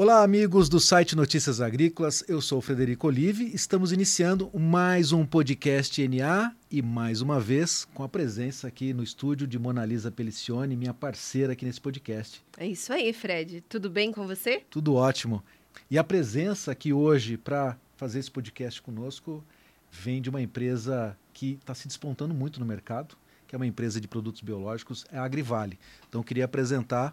Olá, amigos do site Notícias Agrícolas. Eu sou o Frederico Olive. Estamos iniciando mais um podcast NA e mais uma vez com a presença aqui no estúdio de Monalisa Pelicione, minha parceira aqui nesse podcast. É isso aí, Fred. Tudo bem com você? Tudo ótimo. E a presença aqui hoje para fazer esse podcast conosco vem de uma empresa que está se despontando muito no mercado, que é uma empresa de produtos biológicos, é a Agrivale. Então, eu queria apresentar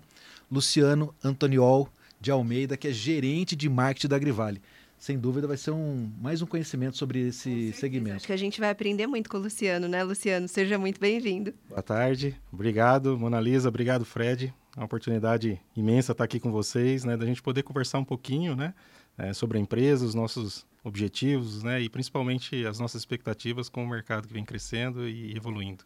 Luciano Antoniol de Almeida, que é gerente de marketing da Agrivale. Sem dúvida vai ser um, mais um conhecimento sobre esse segmento. Acho que a gente vai aprender muito com o Luciano, né, Luciano? Seja muito bem-vindo. Boa tarde, obrigado, Mona Lisa, obrigado, Fred. É uma oportunidade imensa estar aqui com vocês, né, da gente poder conversar um pouquinho, né, é, sobre a empresa, os nossos objetivos, né, e principalmente as nossas expectativas com o mercado que vem crescendo e evoluindo.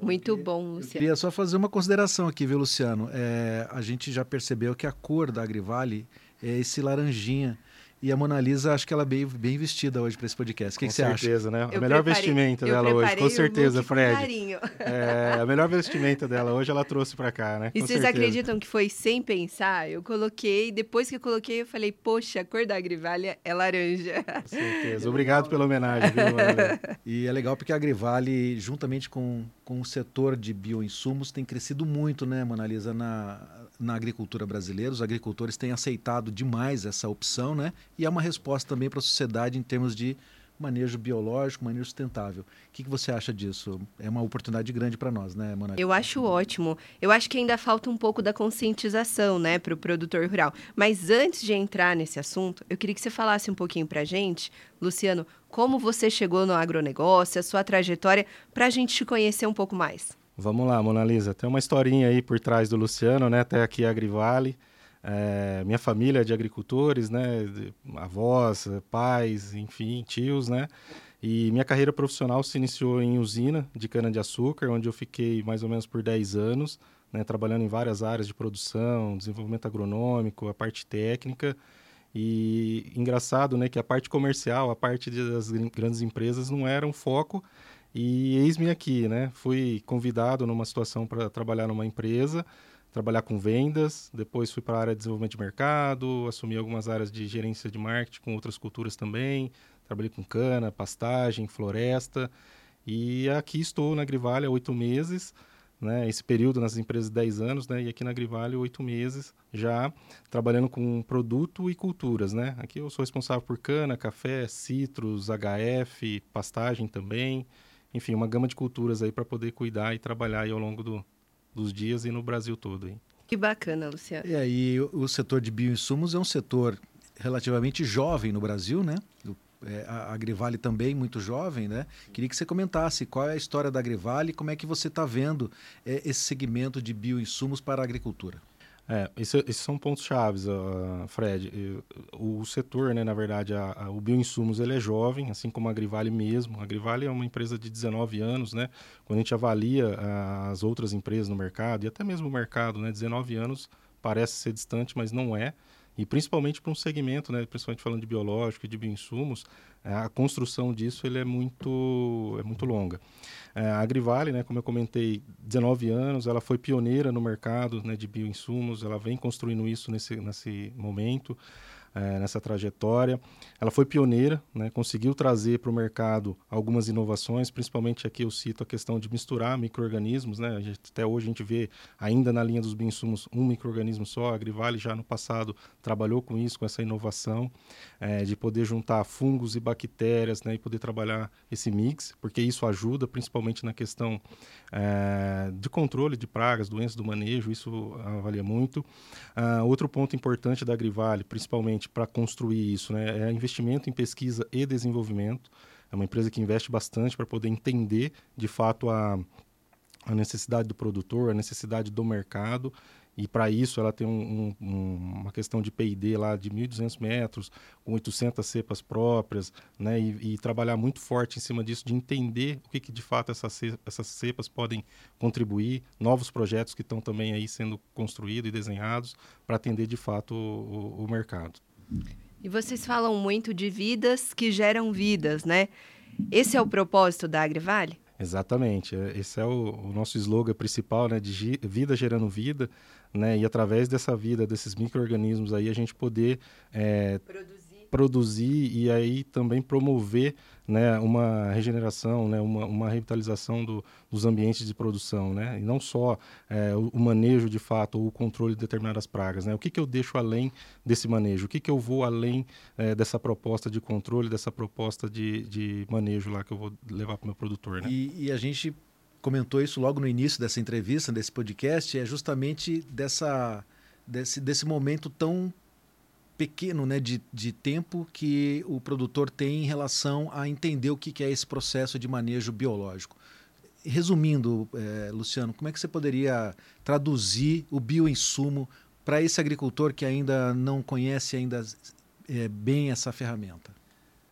Muito bom, Luciano. Eu queria só fazer uma consideração aqui, viu, Luciano? É, a gente já percebeu que a cor da Agrivale é esse laranjinha. E a Mona Lisa, acho que ela é bem, bem vestida hoje para esse podcast. O que, que você acha? Com certeza, né? Eu a melhor vestimenta dela hoje, com certeza, Fred. É, a melhor vestimenta dela hoje ela trouxe para cá, né? E com vocês certeza. acreditam que foi sem pensar? Eu coloquei, depois que eu coloquei, eu falei, poxa, a cor da Agrivale é laranja. Com certeza. Obrigado pela homenagem, viu, E é legal porque a Agrivale, juntamente com, com o setor de bioinsumos, tem crescido muito, né, Mona Lisa, na, na agricultura brasileira. Os agricultores têm aceitado demais essa opção, né? E é uma resposta também para a sociedade em termos de manejo biológico, manejo sustentável. O que, que você acha disso? É uma oportunidade grande para nós, né, Mona? Eu acho ótimo. Eu acho que ainda falta um pouco da conscientização, né, para o produtor rural. Mas antes de entrar nesse assunto, eu queria que você falasse um pouquinho para a gente, Luciano, como você chegou no agronegócio, a sua trajetória, para a gente te conhecer um pouco mais. Vamos lá, Mona Lisa. Tem uma historinha aí por trás do Luciano, né? Até aqui a Agrivale. É, minha família é de agricultores, né? Avós, pais, enfim, tios, né? E minha carreira profissional se iniciou em usina de cana-de-açúcar, onde eu fiquei mais ou menos por 10 anos, né? Trabalhando em várias áreas de produção, desenvolvimento agronômico, a parte técnica. E engraçado, né? Que a parte comercial, a parte das grandes empresas não era um foco, e eis-me aqui, né? Fui convidado numa situação para trabalhar numa empresa, trabalhar com vendas, depois fui para a área de desenvolvimento de mercado, assumi algumas áreas de gerência de marketing com outras culturas também, trabalhei com cana, pastagem, floresta, e aqui estou na Grivale há oito meses, né, esse período nas empresas 10 anos, né, e aqui na Grivale oito meses, já trabalhando com produto e culturas, né. Aqui eu sou responsável por cana, café, citros, HF, pastagem também, enfim, uma gama de culturas aí para poder cuidar e trabalhar aí ao longo do, dos dias e no Brasil todo. Hein? Que bacana, Luciano. E aí, o setor de bioinsumos é um setor relativamente jovem no Brasil, né? É, a Agrivale também muito jovem, né? Queria que você comentasse qual é a história da Agrivale e como é que você está vendo é, esse segmento de bioinsumos para a agricultura. É, esse, esses são pontos chaves, uh, Fred. O, o, setor, né, na verdade, a, a, o bioinsumos ele é jovem, assim como a Agrivale mesmo. A Agrivale é uma empresa de 19 anos, né? Quando a gente avalia uh, as outras empresas no mercado e até mesmo o mercado, né, 19 anos parece ser distante, mas não é. E principalmente para um segmento, né, principalmente falando de biológico e de bioinsumos, a construção disso ele é muito é muito longa. É, a Agrivale, né, como eu comentei, 19 anos, ela foi pioneira no mercado né, de bioinsumos, ela vem construindo isso nesse, nesse momento é, nessa trajetória. Ela foi pioneira, né, conseguiu trazer para o mercado algumas inovações, principalmente aqui eu cito a questão de misturar micro-organismos. Né, até hoje a gente vê ainda na linha dos bioinsumos um micro-organismo só. A Agrivale já no passado trabalhou com isso, com essa inovação é, de poder juntar fungos e bactérias né, e poder trabalhar esse mix, porque isso ajuda principalmente na questão é, de controle de pragas, doenças do manejo, isso avalia muito. Uh, outro ponto importante da Agrivale, principalmente para construir isso, né? É investimento em pesquisa e desenvolvimento. É uma empresa que investe bastante para poder entender, de fato, a, a necessidade do produtor, a necessidade do mercado e para isso ela tem um, um, uma questão de P&D lá de 1.200 metros, com 800 cepas próprias, né? E, e, trabalhar muito forte em cima disso, de entender o que, que de fato essas, essas cepas podem contribuir, novos projetos que estão também aí sendo construídos e desenhados para atender de fato o, o mercado. E vocês falam muito de vidas que geram vidas, né? Esse é o propósito da Agrivale? Exatamente. Esse é o, o nosso slogan principal, né? De vida gerando vida, né? E através dessa vida, desses micro-organismos aí, a gente poder... É, produzir produzir e aí também promover né, uma regeneração, né, uma, uma revitalização do, dos ambientes de produção, né, e não só é, o, manejo de fato ou o controle de determinadas pragas. Né, o que, que eu deixo além desse manejo? O que, que eu vou além é, dessa proposta de controle, dessa proposta de, de manejo lá que eu vou levar para o meu produtor? Né? E, e a gente comentou isso logo no início dessa entrevista, desse podcast, é justamente dessa, desse, desse momento tão pequeno né, de, de tempo que o produtor tem em relação a entender o que, que é esse processo de manejo biológico. Resumindo, é, Luciano, como é que você poderia traduzir o bioinsumo para esse agricultor que ainda não conhece ainda é, bem essa ferramenta?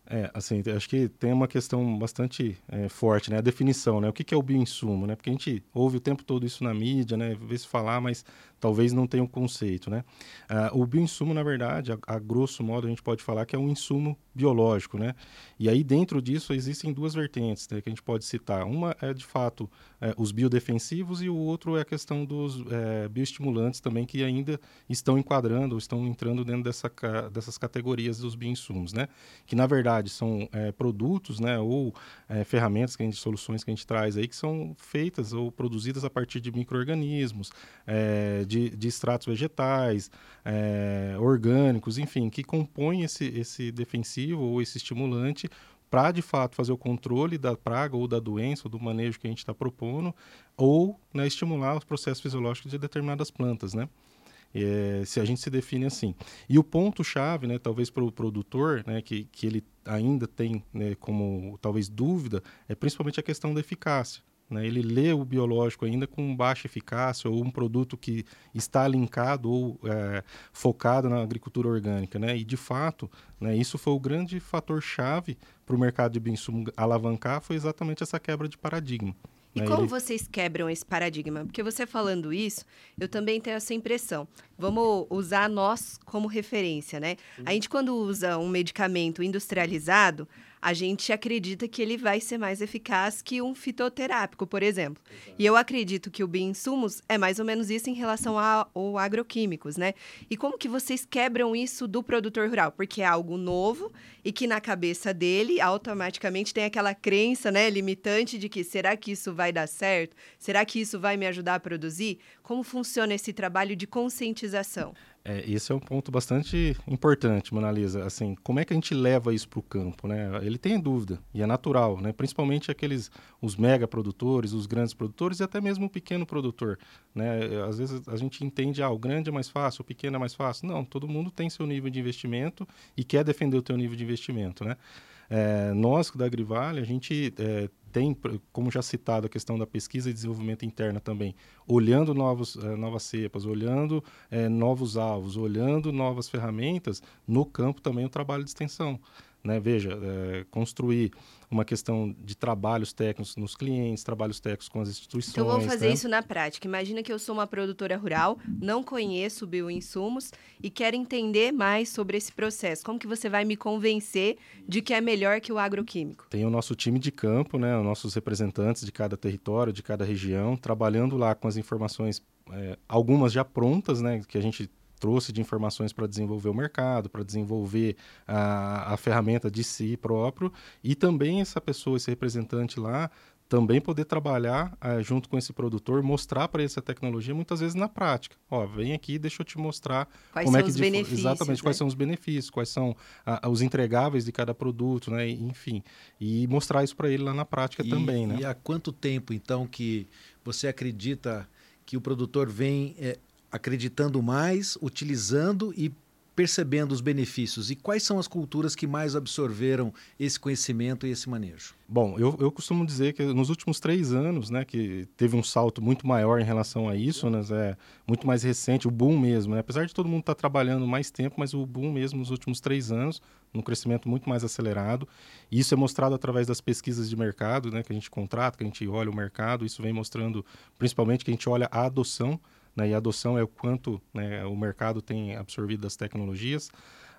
É, assim, acho que tem uma questão bastante é, forte, né? A definição, né? O que, que é o bioinsumo, né? Porque a gente ouve o tempo todo isso na mídia, né? Vê se falar, mas talvez não tenha um conceito, né? Ah, o bioinsumo, na verdade, a, a, grosso modo, a gente pode falar que é um insumo biológico, né? E aí dentro disso existem duas vertentes né, que a gente pode citar. Uma é, de fato, é, os biodefensivos e o outro é a questão dos é, bioestimulantes também que ainda estão enquadrando ou estão entrando dentro dessa, dessas categorias dos bioinsumos, né? Que, na verdade, são é, produtos, né? Ou é, ferramentas, que a gente, soluções que a gente traz aí que são feitas ou produzidas a partir de micro-organismos, é, de de, de extratos vegetais, é, orgânicos, enfim, que compõem esse, esse defensivo ou esse estimulante para de fato fazer o controle da praga ou da doença ou do manejo que a gente está propondo, ou né, estimular os processos fisiológicos de determinadas plantas, né? É, se a gente se define assim. E o ponto-chave, né, talvez para o produtor, né, que, que ele ainda tem né, como talvez dúvida, é principalmente a questão da eficácia. Né? Ele lê o biológico ainda com baixa eficácia ou um produto que está linkado ou é, focado na agricultura orgânica. Né? E, de fato, né, isso foi o grande fator-chave para o mercado de bioinsumo alavancar, foi exatamente essa quebra de paradigma. E né? como Ele... vocês quebram esse paradigma? Porque você falando isso, eu também tenho essa impressão. Vamos usar nós como referência, né? A gente, quando usa um medicamento industrializado, a gente acredita que ele vai ser mais eficaz que um fitoterápico, por exemplo. Exato. E eu acredito que o bioinsumos é mais ou menos isso em relação ao agroquímicos, né? E como que vocês quebram isso do produtor rural? Porque é algo novo e que na cabeça dele automaticamente tem aquela crença, né, limitante de que será que isso vai dar certo? Será que isso vai me ajudar a produzir? Como funciona esse trabalho de conscientização? É, esse é um ponto bastante importante, Monalisa. Assim, como é que a gente leva isso para o campo, né? Ele tem dúvida e é natural, né? Principalmente aqueles os mega produtores, os grandes produtores e até mesmo o pequeno produtor, né? Às vezes a gente entende ah, o grande é mais fácil, o pequeno é mais fácil. Não, todo mundo tem seu nível de investimento e quer defender o teu nível de investimento, né? É, nós da Agrivale, a gente é, tem, como já citado, a questão da pesquisa e desenvolvimento interna também, olhando novos, eh, novas cepas, olhando eh, novos alvos, olhando novas ferramentas, no campo também o trabalho de extensão. Né? Veja, é, construir uma questão de trabalhos técnicos nos clientes, trabalhos técnicos com as instituições. Então vamos fazer né? isso na prática. Imagina que eu sou uma produtora rural, não conheço bioinsumos e quero entender mais sobre esse processo. Como que você vai me convencer de que é melhor que o agroquímico? Tem o nosso time de campo, né, os nossos representantes de cada território, de cada região, trabalhando lá com as informações, é, algumas já prontas, né, que a gente trouxe de informações para desenvolver o mercado, para desenvolver a, a ferramenta de si próprio e também essa pessoa, esse representante lá, também poder trabalhar uh, junto com esse produtor, mostrar para ele essa tecnologia muitas vezes na prática. Ó, vem aqui, deixa eu te mostrar quais como é que os benefícios, exatamente né? quais são os benefícios, quais são uh, os entregáveis de cada produto, né? Enfim, e mostrar isso para ele lá na prática e, também, né? E há quanto tempo então que você acredita que o produtor vem é, acreditando mais, utilizando e percebendo os benefícios? E quais são as culturas que mais absorveram esse conhecimento e esse manejo? Bom, eu, eu costumo dizer que nos últimos três anos, né, que teve um salto muito maior em relação a isso, né, é muito mais recente, o boom mesmo, né? apesar de todo mundo estar tá trabalhando mais tempo, mas o boom mesmo nos últimos três anos, um crescimento muito mais acelerado. E isso é mostrado através das pesquisas de mercado, né, que a gente contrata, que a gente olha o mercado, isso vem mostrando principalmente que a gente olha a adoção né, e a adoção é o quanto né, o mercado tem absorvido das tecnologias.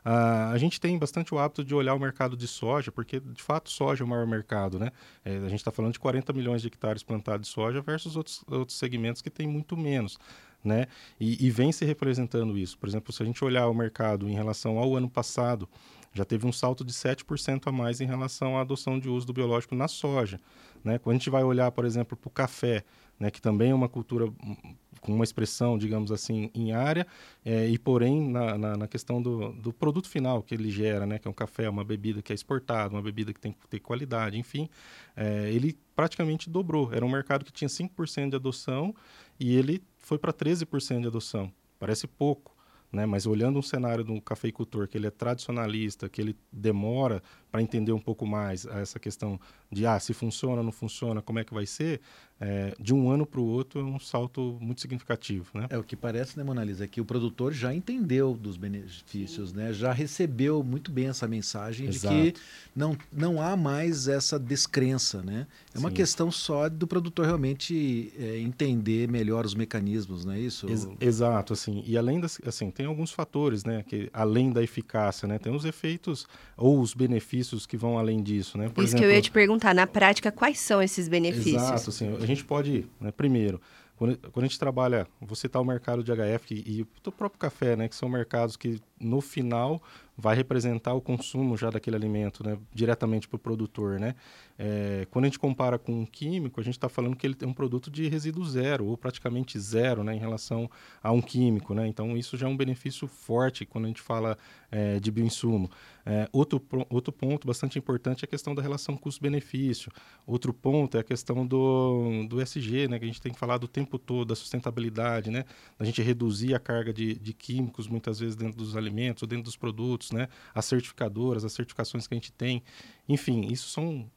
Uh, a gente tem bastante o hábito de olhar o mercado de soja, porque de fato soja é o maior mercado, né? É, a gente está falando de 40 milhões de hectares plantados de soja versus outros, outros segmentos que têm muito menos. Né? E, e vem se representando isso. Por exemplo, se a gente olhar o mercado em relação ao ano passado, já teve um salto de 7% a mais em relação à adoção de uso do biológico na soja. Né? Quando a gente vai olhar, por exemplo, para o café, né, que também é uma cultura hum, com uma expressão, digamos assim, em área, é, e porém na, na, na, questão do, do produto final que ele gera, né, que é um café, uma bebida que é exportada, uma bebida que tem que ter qualidade, enfim, é, ele praticamente dobrou. Era um mercado que tinha 5% de adoção e ele foi para 13% de adoção. Parece pouco, né? Mas olhando um cenário do cafeicultor que ele é tradicionalista, que ele demora para entender um pouco mais essa questão de ah, se funciona, não funciona, como é que vai ser, é, de um ano para o outro é um salto muito significativo. Né? É o que parece, né, Monalisa, é que o produtor já entendeu dos benefícios, né? já recebeu muito bem essa mensagem Exato. de que não, não há mais essa descrença. Né? É uma Sim. questão só do produtor realmente é, entender melhor os mecanismos, não é isso? Ex exato, assim, e além das, assim, tem alguns fatores, né, que além da eficácia, né, tem os efeitos ou os benefícios que vão além disso, né? Por isso exemplo, que eu ia te perguntar, na prática, quais são esses benefícios? Exato, assim, a gente pode, né, primeiro, quando, quando, a gente trabalha, você está o mercado de HF e, e o próprio café, né, que são mercados que no final vai representar o consumo já daquele alimento, né, diretamente para o produtor, né. É, quando a gente compara com um químico, a gente está falando que ele tem um produto de resíduo zero ou praticamente zero, né, em relação a um químico, né. Então isso já é um benefício forte quando a gente fala é, de bioinsumo. É, outro outro ponto bastante importante é a questão da relação custo-benefício. Outro ponto é a questão do do SG, né, que a gente tem que falar do tempo todo da sustentabilidade, né, da gente reduzir a carga de, de químicos muitas vezes dentro dos alimentos ou dentro dos produtos, né? As certificadoras, as certificações que a gente tem. Enfim, isso são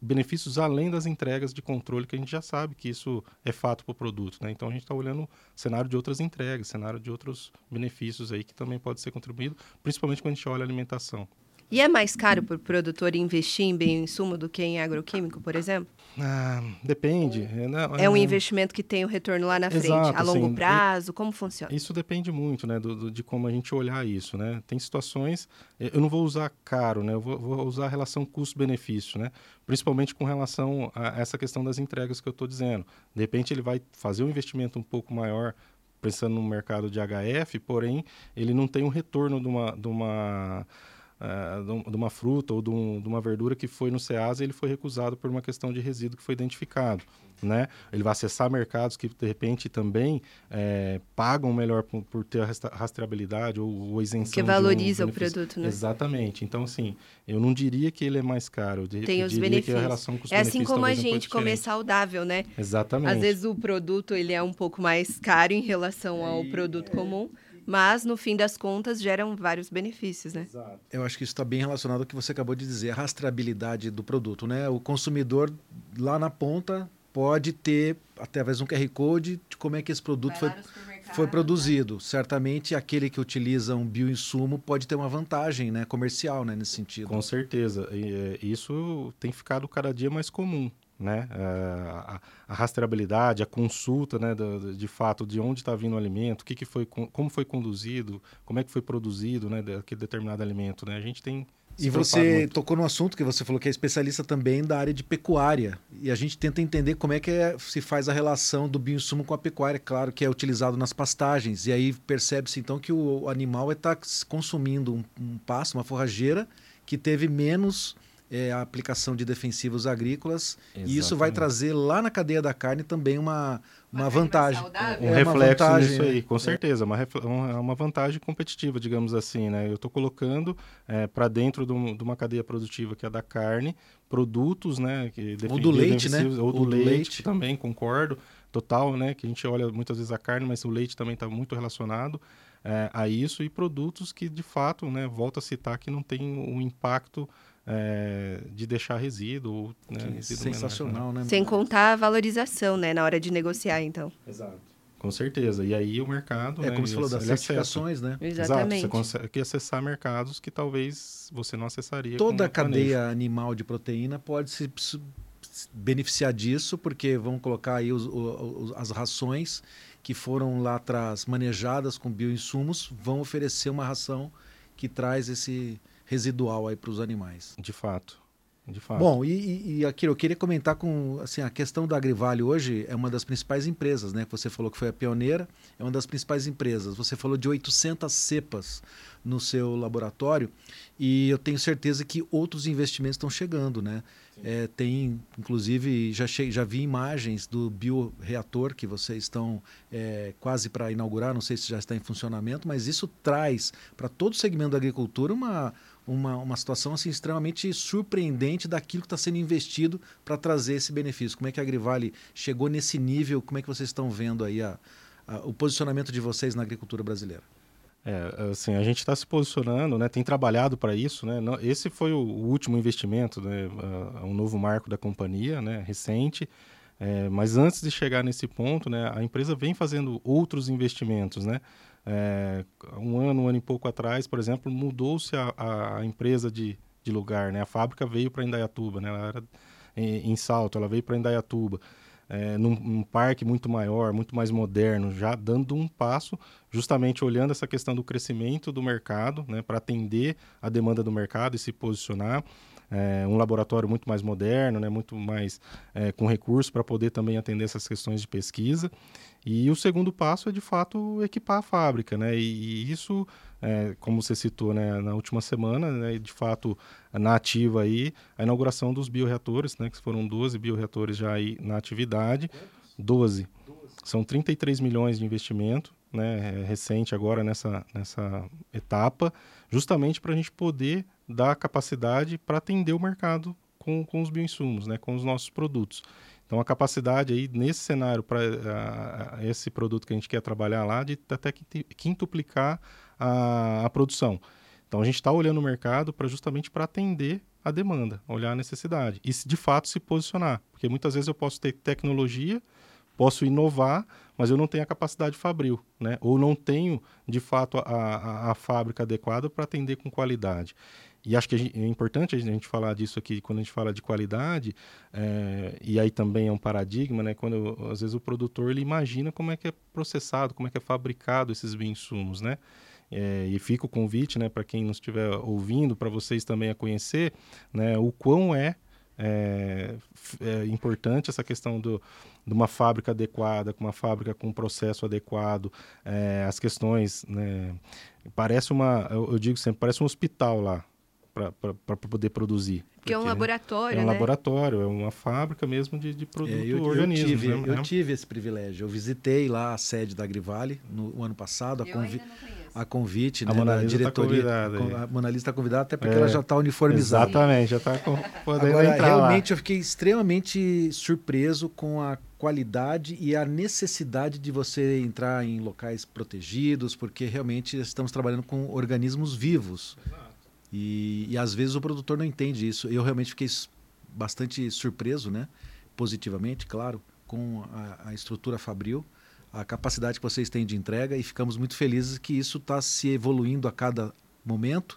benefícios além das entregas de controle que a gente já sabe que isso é fato para o produto, né? Então a gente está olhando cenário de outras entregas, cenário de outros benefícios aí que também pode ser contribuído, principalmente quando a gente olha a alimentação. E é mais caro para o produtor investir em bioinsumo do que em agroquímico, por exemplo? Ah, depende. É, não, é, um é. investimento que tem o retorno lá na frente, Exato, a longo assim, prazo, como funciona? Isso depende muito, né, do, do, de como a gente olhar isso, né? Tem situações, eu não vou usar caro, né? Eu vou, vou usar a relação custo-benefício, né? Principalmente com relação a essa questão das entregas que eu estou dizendo. De repente ele vai fazer um investimento um pouco maior pensando no mercado de HF, porém ele não tem um retorno de uma, de uma uh, de uma fruta ou de, um, de, uma verdura que foi no SEASA e ele foi recusado por uma questão de resíduo que foi identificado. Né? Ele vai acessar mercados que, de repente, também é, pagam melhor por, por, ter a rastreabilidade ou, ou isenção. Que valoriza um o produto, né? Exatamente. Então, assim, eu não diria que ele é mais caro. Eu Tem os benefícios. é assim como a gente comer saudável, né? Exatamente. Às vezes o produto ele é um pouco mais caro em relação ao produto comum mas no fim das contas geram vários benefícios, né? Exato. Eu acho que isso está bem relacionado ao que você acabou de dizer, a rastreabilidade do produto, né? O consumidor lá na ponta pode ter através de um QR Code de como é que esse produto foi, foi produzido. Certamente aquele que utiliza um bioinsumo pode ter uma vantagem né, comercial né, nesse sentido. Com certeza. E, é, isso tem ficado cada dia mais comum né? É, a, a, rastreabilidade, a consulta, né, de, de fato, de onde está vindo o alimento, o que, que foi, como foi conduzido, como é que foi produzido, né, daquele determinado alimento, né? A gente tem e você muito. tocou no assunto que você falou que é especialista também da área de pecuária. E a gente tenta entender como é que é, se faz a relação do bioinsumo com a pecuária. Claro que é utilizado nas pastagens. E aí percebe-se então que o animal está consumindo um, um pasto, uma forrageira, que teve menos é, a aplicação de defensivos agrícolas Exatamente. e isso vai trazer lá na cadeia da carne também uma, uma, uma vantagem. Um é, reflexo vantagem, nisso aí, com é. certeza. Uma, uma vantagem competitiva, digamos assim. Né? Eu estou colocando é, para dentro de, de, uma cadeia produtiva que é da carne, produtos, né? Que ou do leite, né? Ou do, ou leite, leite, também, concordo. Total, né? Que a gente olha muitas vezes a carne, mas o leite também está muito relacionado. É, a isso e produtos que de fato, né, volto a citar que não tem um impacto é, de deixar resíduo. Né, resíduo sensacional, menor, né? Sem contar a valorização, né, na hora de negociar, então. Exato. Com certeza. E aí o mercado. É né, como você falou das certificações, né? Exatamente. Exato. Você consegue acessar mercados que talvez você não acessaria. Toda a cadeia animal de proteína pode se beneficiar disso, porque vão colocar aí os, os, as rações que foram lá atrás manejadas com bioinsumos, vão oferecer uma ração que traz esse residual aí para os animais. De fato. De fato. Bom, e, e aqui eu queria comentar com assim a questão da Agrivale hoje é uma das principais empresas, né? Você falou que foi a pioneira, é uma das principais empresas. Você falou de 800 cepas no seu laboratório e eu tenho certeza que outros investimentos estão chegando, né? É, tem, inclusive, já, che já vi imagens do bioreator que vocês estão é, quase para inaugurar, não sei se já está em funcionamento, mas isso traz para todo o segmento da agricultura uma, uma, uma situação assim, extremamente surpreendente daquilo que está sendo investido para trazer esse benefício. Como é que a Agrivale chegou nesse nível? Como é que vocês estão vendo aí a, a, o posicionamento de vocês na agricultura brasileira? É, assim, a gente está se posicionando, né, tem trabalhado para isso. Né, esse foi o, o último investimento, né, um novo marco da companhia, né, recente. É, mas antes de chegar nesse ponto, né, a empresa vem fazendo outros investimentos. Né? É, um ano, um ano e pouco atrás, por exemplo, mudou-se a, a, empresa de, de lugar. Né? A fábrica veio para Indaiatuba, né? ela era em, em Salto, ela veio para Indaiatuba é, num, num, parque muito maior, muito mais moderno, já dando um passo, justamente olhando essa questão do crescimento do mercado, né, para atender a demanda do mercado e se posicionar. É, um laboratório muito mais moderno, né, muito mais é, com recursos para poder também atender essas questões de pesquisa. E o segundo passo é, de fato, equipar a fábrica. Né, e, e isso é, como você citou né, na última semana, né, de fato, na ativa aí, a inauguração dos bioreatores, né, que foram 12 bioreatores já aí na atividade. 12. São 33 milhões de investimento, né, recente agora nessa, nessa etapa, justamente para a gente poder dar capacidade para atender o mercado com, com os bioinsumos, né, com os nossos produtos. Então, a capacidade aí, nesse cenário, para esse produto que a gente quer trabalhar lá, de até quintuplicar a, a produção. Então, a gente está olhando o mercado para justamente para atender a demanda, olhar a necessidade e, de fato, se posicionar. Porque muitas vezes eu posso ter tecnologia, posso inovar, mas eu não tenho a capacidade fabril, né? ou não tenho, de fato, a, a, a fábrica adequada para atender com qualidade. E acho que é importante a gente falar disso aqui quando a gente fala de qualidade, é, e aí também é um paradigma, né? Quando às vezes o produtor ele imagina como é que é processado, como é que é fabricado esses bioinsumos, né? É, e fica o convite, né, para quem nos estiver ouvindo, para vocês também a conhecer, né, o quão é, é, é, importante essa questão do, de uma fábrica adequada, com uma fábrica com um processo adequado, as questões, né, parece uma, eu, eu digo sempre, parece um hospital lá, para poder produzir. Porque é um laboratório, É um né? laboratório, é uma fábrica mesmo de, de produto é, eu, organismo. Eu tive, né? eu tive esse privilégio. Eu visitei lá a sede da Agrivale no ano passado, a, convi a convite a né, da tá diretoria. Tá a Monalisa está convidada até porque é, ela já está uniformizada. Exatamente, já está podendo Agora, entrar realmente lá. eu fiquei extremamente surpreso com a qualidade e a necessidade de você entrar em locais protegidos, porque realmente estamos trabalhando com organismos vivos. Exato. E, e às vezes o produtor não entende isso. Eu realmente fiquei bastante surpreso, né? positivamente, claro, com a, a estrutura Fabril, a capacidade que vocês têm de entrega e ficamos muito felizes que isso está se evoluindo a cada momento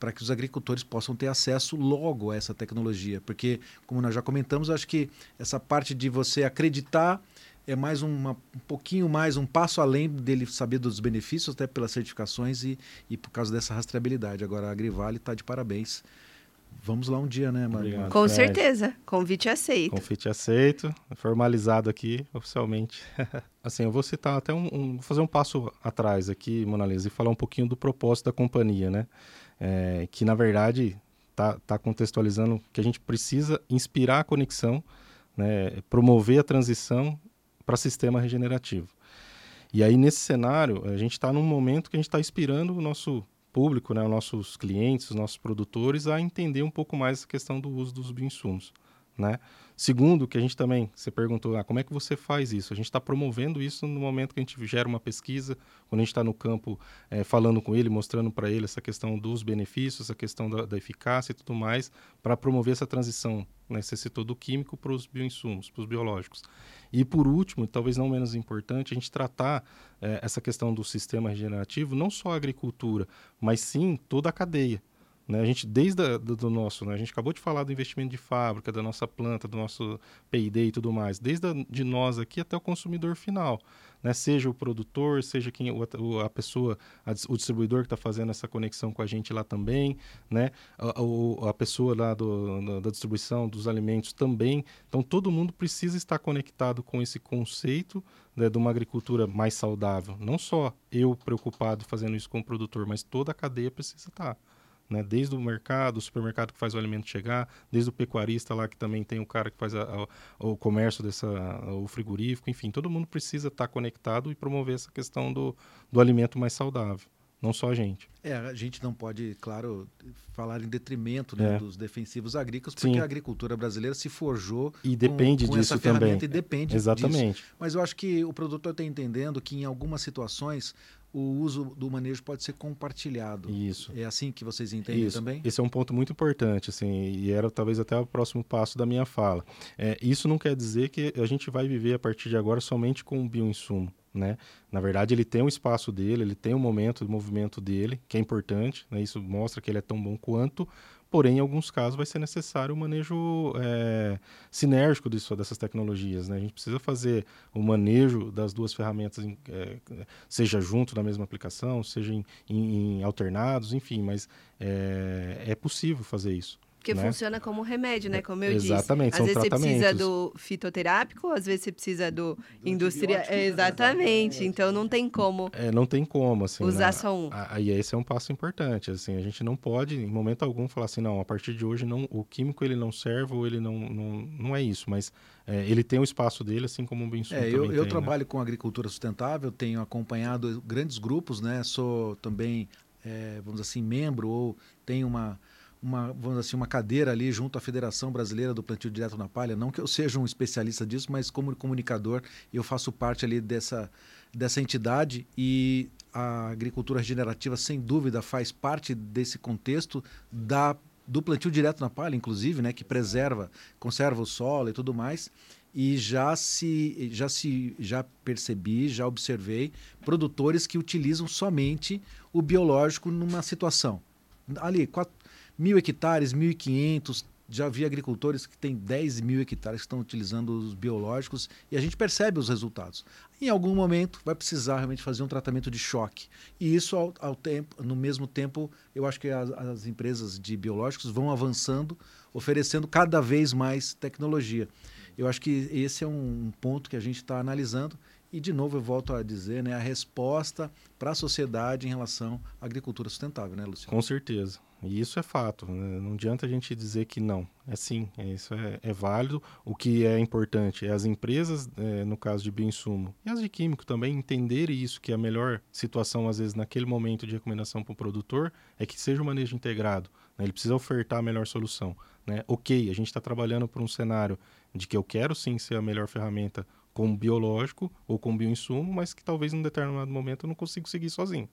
para que os agricultores possam ter acesso logo a essa tecnologia. Porque, como nós já comentamos, acho que essa parte de você acreditar é mais uma, um pouquinho mais, um passo além dele saber dos benefícios, até pelas certificações e, e por causa dessa rastreabilidade. Agora, a Agrivale está de parabéns. Vamos lá um dia, né, Maria? Com certeza. Convite aceito. Convite aceito. Formalizado aqui, oficialmente. assim, eu vou citar até um, um, Vou fazer um passo atrás aqui, Monalisa, e falar um pouquinho do propósito da companhia, né? É, que, na verdade, está tá contextualizando que a gente precisa inspirar a conexão, né? promover a transição para sistema regenerativo. E aí, nesse cenário, a gente está num momento que a gente está inspirando o nosso público, né, os nossos clientes, os nossos produtores, a entender um pouco mais a questão do uso dos bioinsumos. Né? Segundo, que a gente também, você perguntou, ah, como é que você faz isso? A gente está promovendo isso no momento que a gente gera uma pesquisa, quando a gente está no campo é, falando com ele, mostrando para ele essa questão dos benefícios, essa questão da, da eficácia e tudo mais, para promover essa transição, né, você citou, do químico para os bioinsumos, para os biológicos. E por último, talvez não menos importante, a gente tratar é, essa questão do sistema regenerativo, não só a agricultura, mas sim toda a cadeia. Né? A gente, desde a, do, do, nosso, né? a gente acabou de falar do investimento de fábrica, da nossa planta, do nosso P&D e tudo mais, desde a, de nós aqui até o consumidor final. Né? Seja o produtor, seja quem a pessoa, a, o distribuidor que está fazendo essa conexão com a gente lá também, né? a, a pessoa lá do, da distribuição dos alimentos também. Então todo mundo precisa estar conectado com esse conceito né, de uma agricultura mais saudável. Não só eu preocupado fazendo isso com o produtor, mas toda a cadeia precisa estar né? Desde o mercado, o supermercado que faz o alimento chegar, desde o pecuarista lá que também tem o cara que faz a, a, o comércio dessa, o frigorífico, enfim, todo mundo precisa estar conectado e promover essa questão do, do alimento mais saudável não só a gente. É, a gente não pode, claro, falar em detrimento né, é. dos defensivos agrícolas, porque Sim. a agricultura brasileira se forjou e depende com, com disso também. E depende Exatamente. Disso. Mas eu acho que o produtor está entendendo que em algumas situações o uso do manejo pode ser compartilhado. Isso. É assim que vocês entendem isso. também? Esse é um ponto muito importante, assim, e era talvez até o próximo passo da minha fala. É, isso não quer dizer que a gente vai viver a partir de agora somente com o bioinsumo. Né? Na verdade, ele tem um espaço dele, ele tem um momento de movimento dele, que é importante, né? isso mostra que ele é tão bom quanto, porém, em alguns casos, vai ser necessário o um manejo é, sinérgico disso, dessas tecnologias. Né? A gente precisa fazer o manejo das duas ferramentas, é, seja junto na mesma aplicação, seja em, em, em alternados, enfim, mas é, é possível fazer isso. Porque né? funciona como remédio, né? Como eu Exatamente, disse. Às vezes você precisa do fitoterápico, às vezes você precisa do, do indústria. Exatamente. Então não tem como. É, não tem como, assim. Usar né? só um. Aí esse é um passo importante. Assim, a gente não pode, em momento algum, falar assim, não, a partir de hoje não, o químico ele não serve ou ele não. Não, não é isso, mas é, ele tem o espaço dele, assim como o Bensu é, eu, eu tem, né? trabalho né? com agricultura sustentável, tenho acompanhado grandes grupos, né? Sou também, é, vamos dizer assim, membro ou tenho uma uma, vamos assim, uma cadeira ali junto à Federação Brasileira do Plantio Direto na Palha. Não que eu seja um especialista disso, mas como comunicador, eu faço parte ali dessa, dessa entidade e a agricultura regenerativa, sem dúvida, faz parte desse contexto da, do plantio direto na palha, inclusive, né, que preserva, conserva o solo e tudo mais. E já se, já se já percebi, já observei produtores que utilizam somente o biológico numa situação. Ali, mil hectares, mil e quinhentos. Já vi agricultores que têm 10 mil hectares que estão utilizando os biológicos e a gente percebe os resultados. Em algum momento vai precisar realmente fazer um tratamento de choque. E isso, ao, ao tempo, no mesmo tempo, eu acho que as, as empresas de biológicos vão avançando, oferecendo cada vez mais tecnologia. Eu acho que esse é um ponto que a gente está analisando e, de novo, eu volto a dizer, né, a resposta para a sociedade em relação à agricultura sustentável, né, Luciano? Com certeza. E isso é fato. Né? Não adianta a gente dizer que não. É sim, é, isso é, é, válido. O que é importante é as empresas, é, no caso de bioinsumo, e as de químico também, entenderem isso, que a melhor situação, às vezes, naquele momento de recomendação para o produtor, é que seja o manejo integrado. Né? Ele precisa ofertar a melhor solução. Né? Ok, a gente está trabalhando por um cenário de que eu quero sim ser a melhor ferramenta com biológico ou com bioinsumo, mas que talvez em um determinado momento eu não consiga seguir sozinho.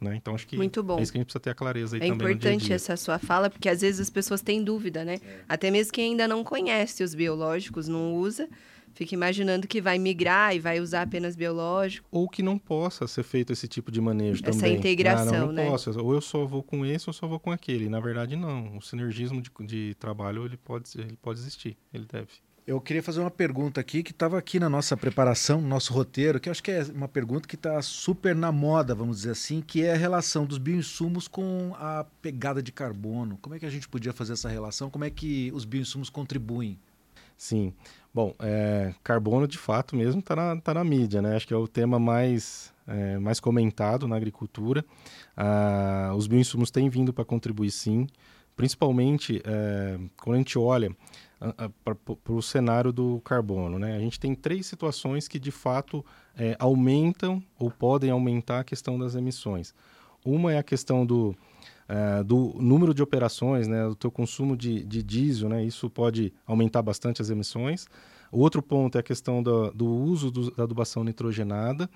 Né? Então acho que Muito bom. é isso que a gente precisa ter a clareza aí é também. É importante dia -dia. essa sua fala, porque às vezes as pessoas têm dúvida, né? É. Até mesmo quem ainda não conhece os biológicos, não usa, fica imaginando que vai migrar e vai usar apenas biológico. Ou que não possa ser feito esse tipo de manejo essa também. Essa integração, ah, não, não né? Posso. Ou eu só vou com esse ou só vou com aquele. Na verdade, não. O sinergismo de, de trabalho ele pode, ele pode existir, ele deve. Eu queria fazer uma pergunta aqui que estava aqui na nossa preparação, no nosso roteiro, que acho que é uma pergunta que está super na moda, vamos dizer assim, que é a relação dos bioinsumos com a pegada de carbono. Como é que a gente podia fazer essa relação? Como é que os bioinsumos contribuem? Sim. Bom, é, carbono de fato mesmo está na, tá na mídia, né? Acho que é o tema mais, é, mais comentado na agricultura. Ah, os bioinsumos têm vindo para contribuir sim, principalmente é, quando a gente olha para o cenário do carbono. Né? A gente tem três situações que de fato é, aumentam ou podem aumentar a questão das emissões. Uma é a questão do, é, do número de operações, né, do teu consumo de, de diesel, né, isso pode aumentar bastante as emissões. O outro ponto é a questão do, do uso do, da adubação nitrogenada.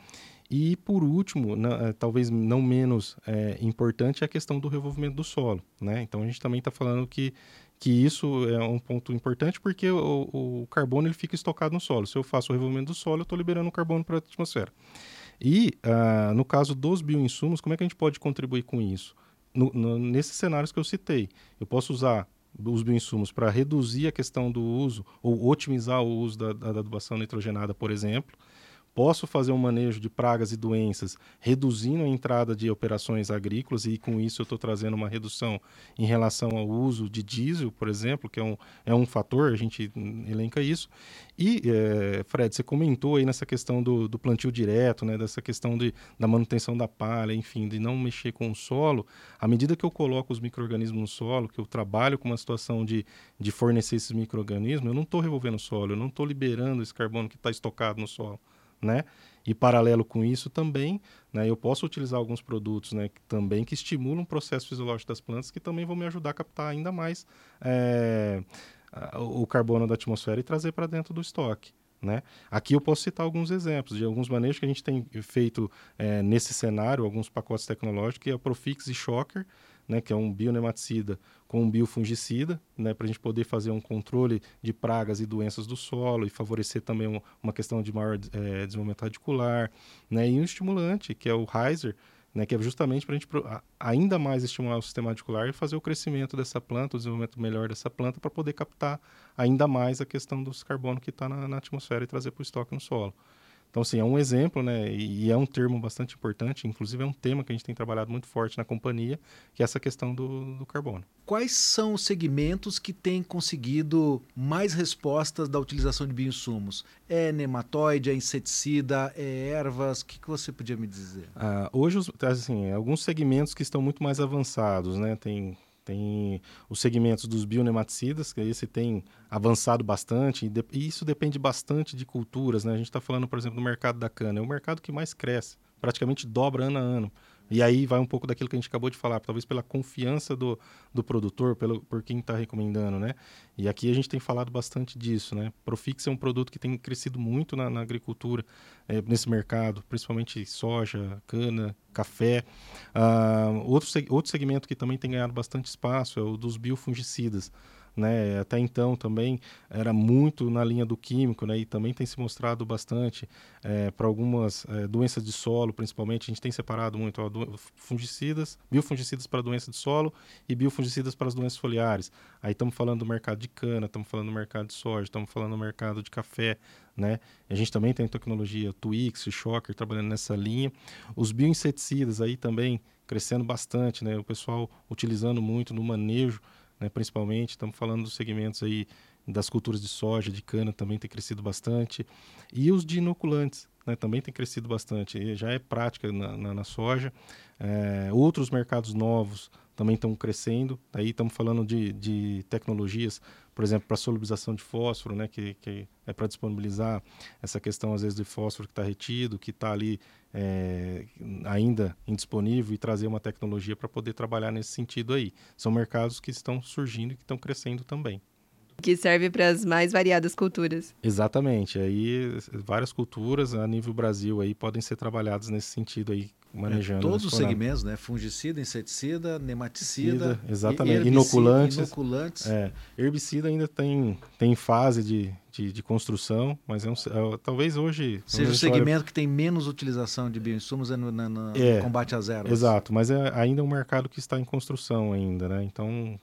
E, por último, na, é, talvez não menos é, importante, é a questão do revolvimento do solo. Né? Então, a gente também está falando que que isso é um ponto importante porque o, o, carbono ele fica estocado no solo. Se eu faço o revolvimento do solo, eu estou liberando o carbono para a atmosfera. E, uh, no caso dos bioinsumos, como é que a gente pode contribuir com isso? no, no, nesses cenários que eu citei. Eu posso usar os bioinsumos para reduzir a questão do uso ou otimizar o uso da, da, da adubação nitrogenada, por exemplo, posso fazer um manejo de pragas e doenças, reduzindo a entrada de operações agrícolas, e com isso eu estou trazendo uma redução em relação ao uso de diesel, por exemplo, que é um, é um fator, a gente elenca isso. E, é, Fred, você comentou aí nessa questão do, do plantio direto, né, dessa questão de, da manutenção da palha, enfim, de não mexer com o solo. À medida que eu coloco os micro-organismos no solo, que eu trabalho com uma situação de, de fornecer esses micro-organismos, eu não estou revolvendo o solo, eu não estou liberando esse carbono que está estocado no solo né? E paralelo com isso também, né, eu posso utilizar alguns produtos, né, que também que estimulam o processo fisiológico das plantas, que também vão me ajudar a captar ainda mais é, o carbono da atmosfera e trazer para dentro do estoque. Né? Aqui eu posso citar alguns exemplos de alguns manejos que a gente tem feito é, nesse cenário, alguns pacotes tecnológicos, que é a Profix e Shocker, né, que é um bionematicida com um biofungicida, né, para a gente poder fazer um controle de pragas e doenças do solo e favorecer também um, uma questão de maior é, desenvolvimento radicular, né, e um estimulante, que é o Heiser, né, que é justamente para a gente ainda mais estimular o sistema radicular e fazer o crescimento dessa planta, o desenvolvimento melhor dessa planta, para poder captar ainda mais a questão dos carbono que está na, na atmosfera e trazer para o estoque no solo. Então, assim, é um exemplo, né? E, é um termo bastante importante, inclusive é um tema que a gente tem trabalhado muito forte na companhia, que é essa questão do, do carbono. Quais são os segmentos que têm conseguido mais respostas da utilização de bioinsumos? É nematóide, é inseticida, é ervas? O que, que você podia me dizer? Ah, hoje, assim, alguns segmentos que estão muito mais avançados, né? Tem tem os segmentos dos bionematicidas, que esse tem avançado bastante, e, isso depende bastante de culturas. Né? A gente está falando, por exemplo, do mercado da cana. É o mercado que mais cresce, praticamente dobra ano a ano. E aí vai um pouco daquilo que a gente acabou de falar, talvez pela confiança do, do produtor, pelo, por quem está recomendando, né? E aqui a gente tem falado bastante disso, né? Profix é um produto que tem crescido muito na, na agricultura, é, nesse mercado, principalmente soja, cana, café. Uh, outro, outro segmento que também tem ganhado bastante espaço é o dos biofungicidas né? Até então também era muito na linha do químico, né? E também tem se mostrado bastante é, para algumas é, doenças de solo, principalmente. A gente tem separado muito ó, fungicidas, biofungicidas para doenças de solo e biofungicidas para as doenças foliares. Aí estamos falando do mercado de cana, estamos falando do mercado de soja, estamos falando do mercado de café, né? A gente também tem tecnologia Twix, Shocker trabalhando nessa linha. Os bioinseticidas aí também crescendo bastante, né? O pessoal utilizando muito no manejo né, principalmente. Estamos falando dos segmentos aí das culturas de soja, de cana também tem crescido bastante. E os de inoculantes né, também tem crescido bastante. E já é prática na, na, na soja. É, outros mercados novos também estão crescendo. Aí estamos falando de, de tecnologias, por exemplo, para solubilização de fósforo, né, que, que é para disponibilizar essa questão, às vezes, de fósforo que está retido, que está ali é, ainda indisponível e trazer uma tecnologia para poder trabalhar nesse sentido aí. São mercados que estão surgindo e que estão crescendo também. Que serve para as mais variadas culturas. Exatamente. Aí várias culturas a nível Brasil aí podem ser trabalhadas nesse sentido aí, manejando. É, todos os segmentos, né? Fungicida, inseticida, nematicida, exatamente, inoculantes. inoculantes. É, herbicida ainda tem, tem fase de, de, de construção, mas é um, é, talvez hoje... Seja o segmento olha... que tem menos utilização de bioinsumos é no, no, no é, combate às ervas. Exato, mas é ainda um mercado que está em construção ainda, né? Então,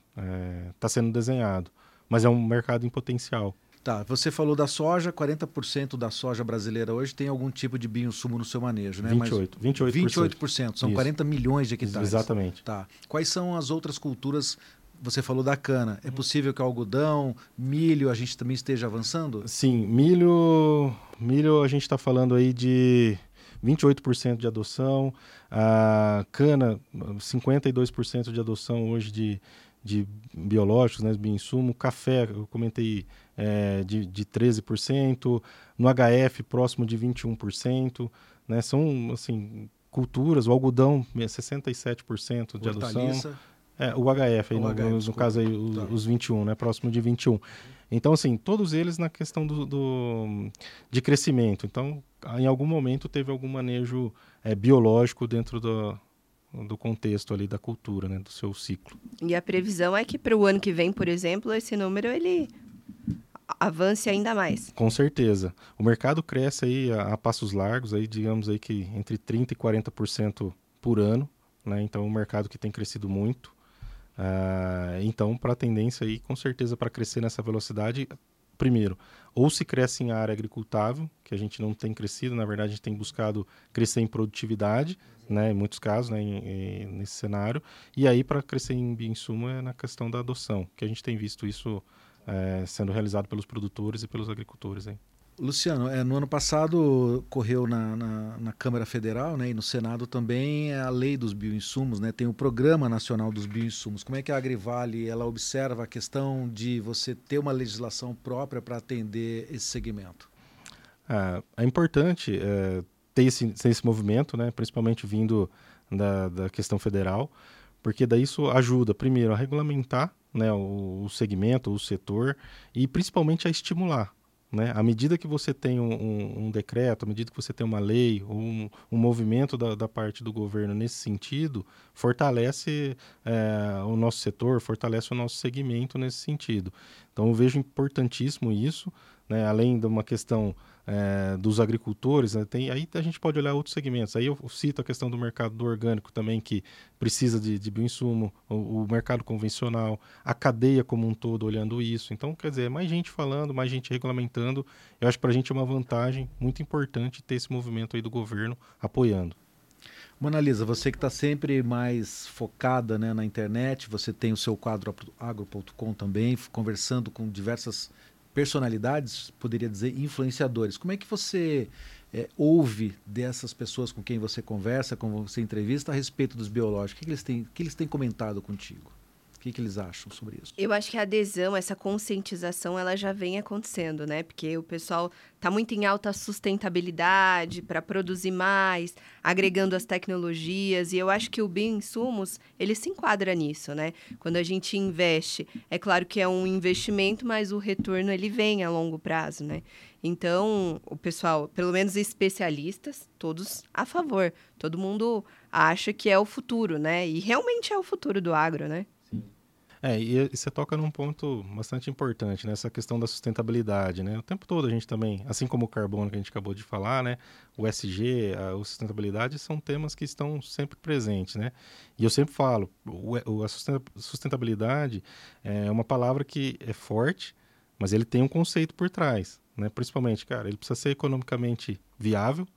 está é, sendo desenhado. Mas é um mercado em potencial. Tá, você falou da soja, 40% da soja brasileira hoje tem algum tipo de bioinsumo no seu manejo, né? 28, Mas 28%. 28%, são Isso. 40 milhões de hectares. Exatamente. Tá. Quais são as outras culturas? Você falou da cana. É possível que o algodão, milho, a gente também esteja avançando? Sim, milho, milho a gente está falando aí de 28% de adoção, a cana, 52% de adoção hoje de, de biológicos, né, bioinsumo, café, eu comentei é, de, de 13%, no HF próximo de 21%, né, são assim culturas, o algodão 67% de adoção. É, o HF, aí, o no, HF, no, caso aí, os, tá. os 21, né, próximo de 21. Então, assim, todos eles na questão do, do de crescimento. Então, em algum momento teve algum manejo é, biológico dentro do, do contexto ali da cultura, né, do seu ciclo. E a previsão é que para o ano que vem, por exemplo, esse número ele avance ainda mais. Com certeza. O mercado cresce aí a, a passos largos, aí digamos aí que entre 30 e 40% por ano, né? Então, é um mercado que tem crescido muito. Uh, então, para a tendência aí, com certeza, para crescer nessa velocidade, primeiro, ou se cresce em área agricultável, que a gente não tem crescido, na verdade, a gente tem buscado crescer em produtividade, né, em muitos casos, né, em, em, nesse cenário, e aí para crescer em bioinsumo é na questão da adoção, que a gente tem visto isso é, sendo realizado pelos produtores e pelos agricultores. Hein. Luciano, é, no ano passado correu na, na, na, Câmara Federal né, e no Senado também a lei dos bioinsumos, né, tem o Programa Nacional dos Bioinsumos. Como é que a Agrivale ela observa a questão de você ter uma legislação própria para atender esse segmento? É, é importante é, ter, esse, ter esse movimento, né, principalmente vindo da, da questão federal, porque daí isso ajuda, primeiro, a regulamentar né, o, o segmento, o setor e principalmente a estimular né? À medida que você tem um, um, um, decreto, à medida que você tem uma lei, um, um movimento da, da, parte do governo nesse sentido, fortalece é, o nosso setor, fortalece o nosso segmento nesse sentido. Então, eu vejo importantíssimo isso, né? além de uma questão é, dos agricultores, né? Tem, aí a gente pode olhar outros segmentos. Aí eu cito a questão do mercado do orgânico também, que precisa de, de bioinsumo, o, o, mercado convencional, a cadeia como um todo olhando isso. Então, quer dizer, mais gente falando, mais gente regulamentando. Eu acho que para a gente é uma vantagem muito importante ter esse movimento aí do governo apoiando. Monalisa, você que está sempre mais focada né, na internet, você tem o seu quadro agro.com também, conversando com diversas personalidades, poderia dizer influenciadores. Como é que você é, ouve dessas pessoas com quem você conversa, com você entrevista a respeito dos biológicos? O que, que eles, têm, que eles têm comentado contigo? O que, que, eles acham sobre isso? Eu acho que a adesão, essa conscientização, ela já vem acontecendo, né? Porque o pessoal está muito em alta sustentabilidade para produzir mais, agregando as tecnologias. E eu acho que o Insumos, ele se enquadra nisso, né? Quando a gente investe, é claro que é um investimento, mas o retorno ele vem a longo prazo, né? Então, o pessoal, pelo menos especialistas, todos a favor. Todo mundo acha que é o futuro, né? E realmente é o futuro do agro, né? É, e, você toca num ponto bastante importante, né? Essa questão da sustentabilidade, né? O tempo todo a gente também, assim como o carbono que a gente acabou de falar, né? O SG, a, a sustentabilidade são temas que estão sempre presentes, né? E eu sempre falo, o, a sustentabilidade é uma palavra que é forte, mas ele tem um conceito por trás, né? Principalmente, cara, ele precisa ser economicamente viável,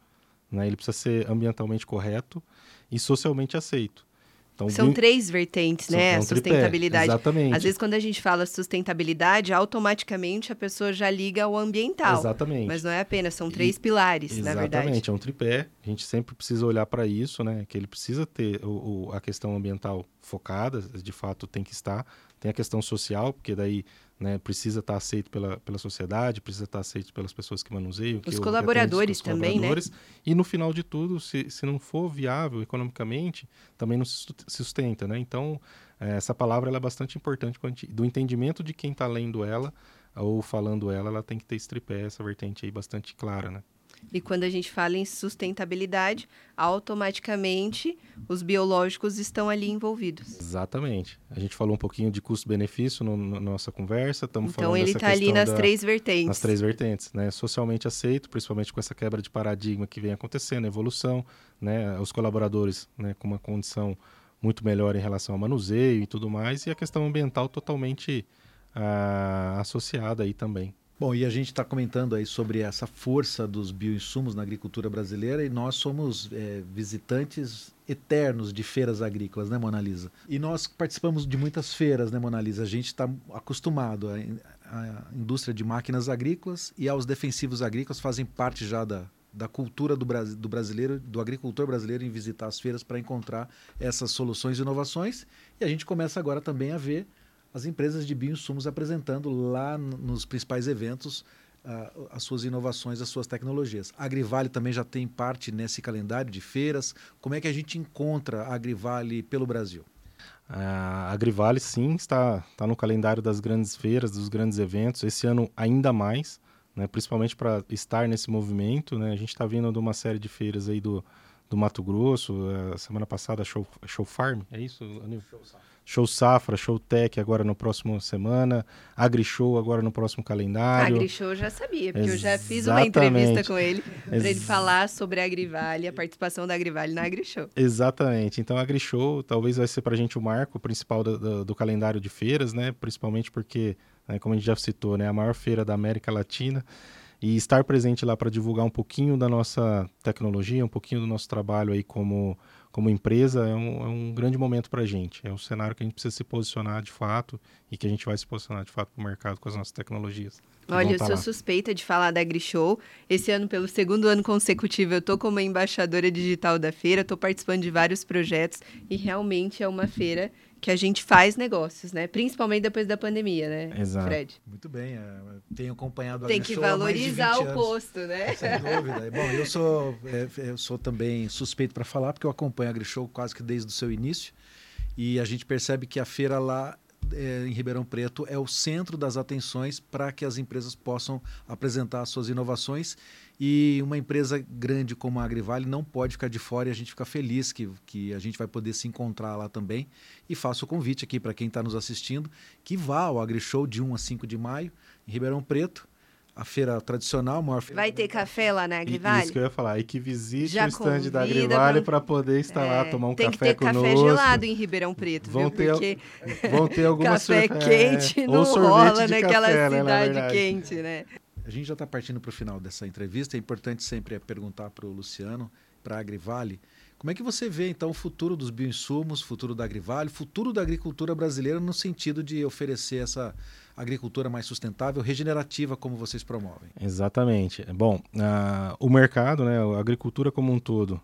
né? Ele precisa ser ambientalmente correto e socialmente aceito. Então, São três vertentes, né? A sustentabilidade. Tripé, exatamente. Às vezes, quando a gente fala sustentabilidade, automaticamente a pessoa já liga ao ambiental. Exatamente. Mas não é apenas, são três e, pilares, exatamente, na verdade. Exatamente, é um tripé. A gente sempre precisa olhar para isso, né? Que ele precisa ter o, o, a questão ambiental focada, de fato tem que estar. Tem a questão social, porque daí né, precisa estar aceito pela, pela sociedade, precisa estar aceito pelas pessoas que manuseiam. Os que colaboradores os também, né? colaboradores. né? E no final de tudo, se, se não for viável economicamente, também não se sustenta, né? Então, é, essa palavra é bastante importante do entendimento de quem está lendo ela ou falando ela, ela tem que ter esse tripé, essa vertente aí bastante clara, né? E quando a gente fala em sustentabilidade, automaticamente os biológicos estão ali envolvidos. Exatamente. A gente falou um pouquinho de custo-benefício na no, nossa conversa. Estamos então falando ele está ali nas da, três vertentes. Nas três vertentes, né? Socialmente aceito, principalmente com essa quebra de paradigma que vem acontecendo, a evolução, né? Os colaboradores, né? Com uma condição muito melhor em relação ao manuseio e tudo mais, e a questão ambiental totalmente ah, associada aí também. Bom, e a gente está comentando aí sobre essa força dos bioinsumos na agricultura brasileira e nós somos é, visitantes eternos de feiras agrícolas, né, Mona Lisa? E nós participamos de muitas feiras, né, Mona Lisa? A gente está acostumado. A, a indústria de máquinas agrícolas e aos defensivos agrícolas fazem parte já da, da cultura do, do brasileiro, do agricultor brasileiro em visitar as feiras para encontrar essas soluções e inovações. E a gente começa agora também a ver as empresas de bioinsumos apresentando lá nos principais eventos uh, as suas inovações, as suas tecnologias. A Agrivale também já tem parte nesse calendário de feiras. Como é que a gente encontra a Agrivale pelo Brasil? A Agrivale, sim, está, está no calendário das grandes feiras, dos grandes eventos. Esse ano, ainda mais, né, principalmente para estar nesse movimento. Né? A gente está vindo de uma série de feiras aí do, do Mato Grosso, uh, semana passada Show, Show Farm, é isso? Show Show Safra, Show Tech agora no próximo semana, AgriShow agora no próximo calendário. AgriShow eu já sabia, porque Exatamente. eu já fiz uma entrevista com ele para ele falar sobre a Agrivale, a participação da Agrivale na AgriShow. Exatamente. Então a AgriShow talvez vai ser para a gente o marco principal do, do, do, calendário de feiras, né? Principalmente porque, né, como a gente já citou, né, a maior feira da América Latina e estar presente lá para divulgar um pouquinho da nossa tecnologia, um pouquinho do nosso trabalho aí como como empresa é um, é um grande momento para a gente. É um cenário que a gente precisa se posicionar de fato e que a gente vai se posicionar de fato para o mercado com as nossas tecnologias. Olha, eu tá sou lá. suspeita de falar da AgriShow. Esse ano, pelo segundo ano consecutivo, eu estou como embaixadora digital da feira, estou participando de vários projetos e realmente é uma feira que a gente faz negócios, né? Principalmente depois da pandemia, né, Exato. Fred? Muito bem, é, tenho acompanhado a Tem que valorizar o posto, né? Sem dúvida. Bom, eu sou, é, eu sou também suspeito para falar, porque eu acompanho a AgriShow quase que desde o seu início, e a gente percebe que a feira lá é, em Ribeirão Preto é o centro das atenções para que as empresas possam apresentar suas inovações e uma empresa grande como a Agrivale não pode ficar de fora e a gente fica feliz que, que a gente vai poder se encontrar lá também. E faço o convite aqui para quem está nos assistindo que vá ao AgriShow de 1 a 5 de maio, em Ribeirão Preto a feira tradicional, a maior feira. Vai ter café lá na Agrivale? Isso que eu ia falar. E que visite Já o stand da Agrivale para poder estar é, lá, tomar um café conosco. Tem que ter café gelado em Ribeirão Preto, vão viu? Ter, Porque vão ter algumas café quente é, não rola naquela café, né, cidade né, quente, né? A gente já está partindo para o final dessa entrevista. É importante sempre perguntar para o Luciano, para a Agrivale, como é que você vê então o futuro dos bioinsumos, futuro da Agrivale, futuro da agricultura brasileira no sentido de oferecer essa agricultura mais sustentável, regenerativa, como vocês promovem? Exatamente. Bom, uh, o mercado, né, a agricultura como um todo,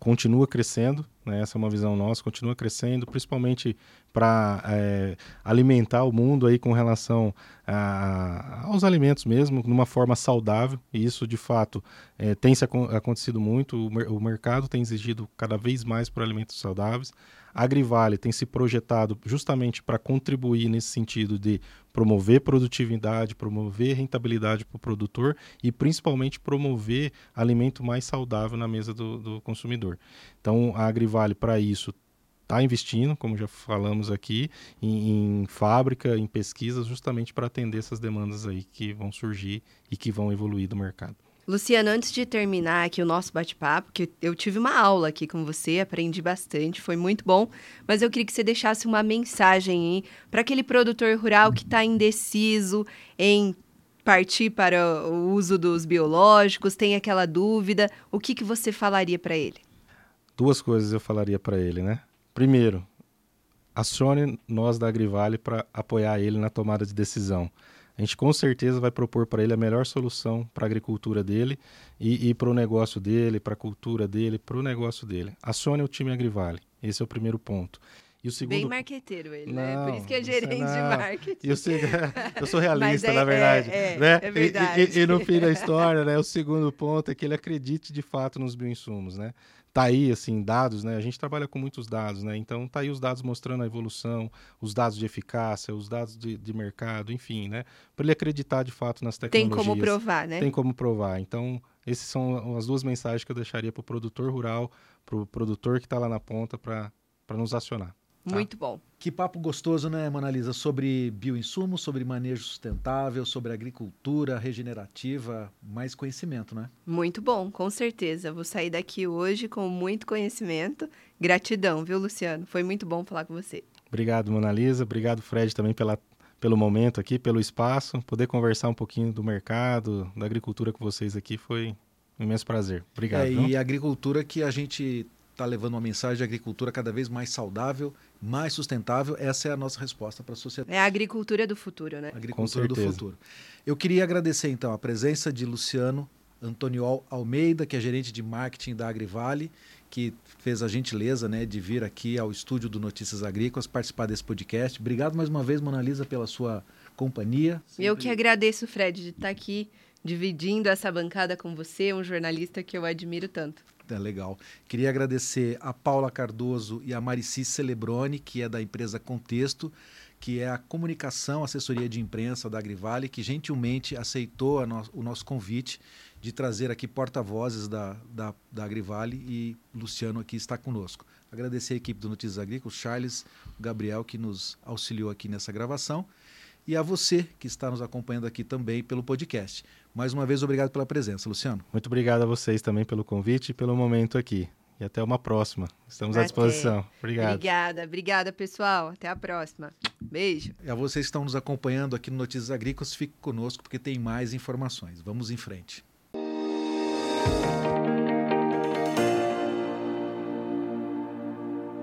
continua crescendo, né? essa é uma visão nossa, continua crescendo, principalmente para é, alimentar o mundo aí com relação a, aos alimentos mesmo, de uma forma saudável, e isso de fato é, tem se acontecido muito, o, o mercado tem exigido cada vez mais por alimentos saudáveis, a Agrivale tem se projetado justamente para contribuir nesse sentido de promover produtividade, promover rentabilidade para o produtor e principalmente promover alimento mais saudável na mesa do, do consumidor. Então, a Agrivale, para isso, está investindo, como já falamos aqui, em, em, fábrica, em pesquisas, justamente para atender essas demandas aí que vão surgir e que vão evoluir do mercado. Luciano, antes de terminar aqui o nosso bate-papo, que eu tive uma aula aqui com você, aprendi bastante, foi muito bom, mas eu queria que você deixasse uma mensagem para aquele produtor rural que está indeciso em partir para o uso dos biológicos, tem aquela dúvida, o que, que você falaria para ele? Duas coisas eu falaria para ele, né? Primeiro, acione nós da Agrivale para apoiar ele na tomada de decisão a gente com certeza vai propor para ele a melhor solução para a agricultura dele e, e para o negócio dele, para a cultura dele, para o negócio dele. Acione o time Agrivale. Esse é o primeiro ponto. E o segundo... Bem marqueteiro ele, não, né? Por isso que é gerente não. de marketing. Eu, sei, eu sou realista, é, na verdade. É, é, né? é verdade. E, e, e, no fim da história, né, o segundo ponto é que ele acredite de fato nos bioinsumos, né? tá aí assim dados, né? A gente trabalha com muitos dados, né? Então tá aí os dados mostrando a evolução, os dados de eficácia, os dados de, de mercado, enfim, né? Para ele acreditar de fato nas tecnologias. Tem como provar, né? Tem como provar. Então essas são as duas mensagens que eu deixaria para o produtor rural, para o produtor que está lá na ponta para nos acionar. Tá? Muito bom. Que papo gostoso, né, Monalisa? Sobre bioinsumos, sobre manejo sustentável, sobre agricultura regenerativa, mais conhecimento, né? Muito bom, com certeza. Vou sair daqui hoje com muito conhecimento. Gratidão, viu, Luciano? Foi muito bom falar com você. Obrigado, Monalisa. Obrigado, Fred, também pela, pelo momento aqui, pelo espaço. Poder conversar um pouquinho do mercado, da agricultura com vocês aqui foi um imenso prazer. Obrigado. É, e a agricultura que a gente está levando uma mensagem de agricultura cada vez mais saudável, mais sustentável. Essa é a nossa resposta para a sociedade. É a agricultura do futuro, né? Agricultura do futuro. Eu queria agradecer, então, a presença de Luciano Antoniol Almeida, que é gerente de marketing da Agrivale, que fez a gentileza né, de vir aqui ao estúdio do Notícias Agrícolas participar desse podcast. Obrigado mais uma vez, Monalisa, pela sua companhia. Sempre... Eu que agradeço, Fred, de estar aqui dividindo essa bancada com você, um jornalista que eu admiro tanto. É legal. Queria agradecer a Paula Cardoso e a Marici Celebrone, que é da empresa Contexto, que é a comunicação, assessoria de imprensa da Agrivale, que gentilmente aceitou no, o nosso convite de trazer aqui porta-vozes da, da, da Agrivale e Luciano aqui está conosco. Agradecer a equipe do Notícias Agrícolas, Charles, Gabriel, que nos auxiliou aqui nessa gravação, e a você que está nos acompanhando aqui também pelo podcast. Mais uma vez, obrigado pela presença, Luciano. Muito obrigado a vocês também pelo convite e pelo momento aqui. E até uma próxima. Estamos até. à disposição. Obrigado. Obrigada, obrigada, pessoal. Até a próxima. Beijo. E a vocês que estão nos acompanhando aqui no Notícias Agrícolas, fique conosco porque tem mais informações. Vamos em frente.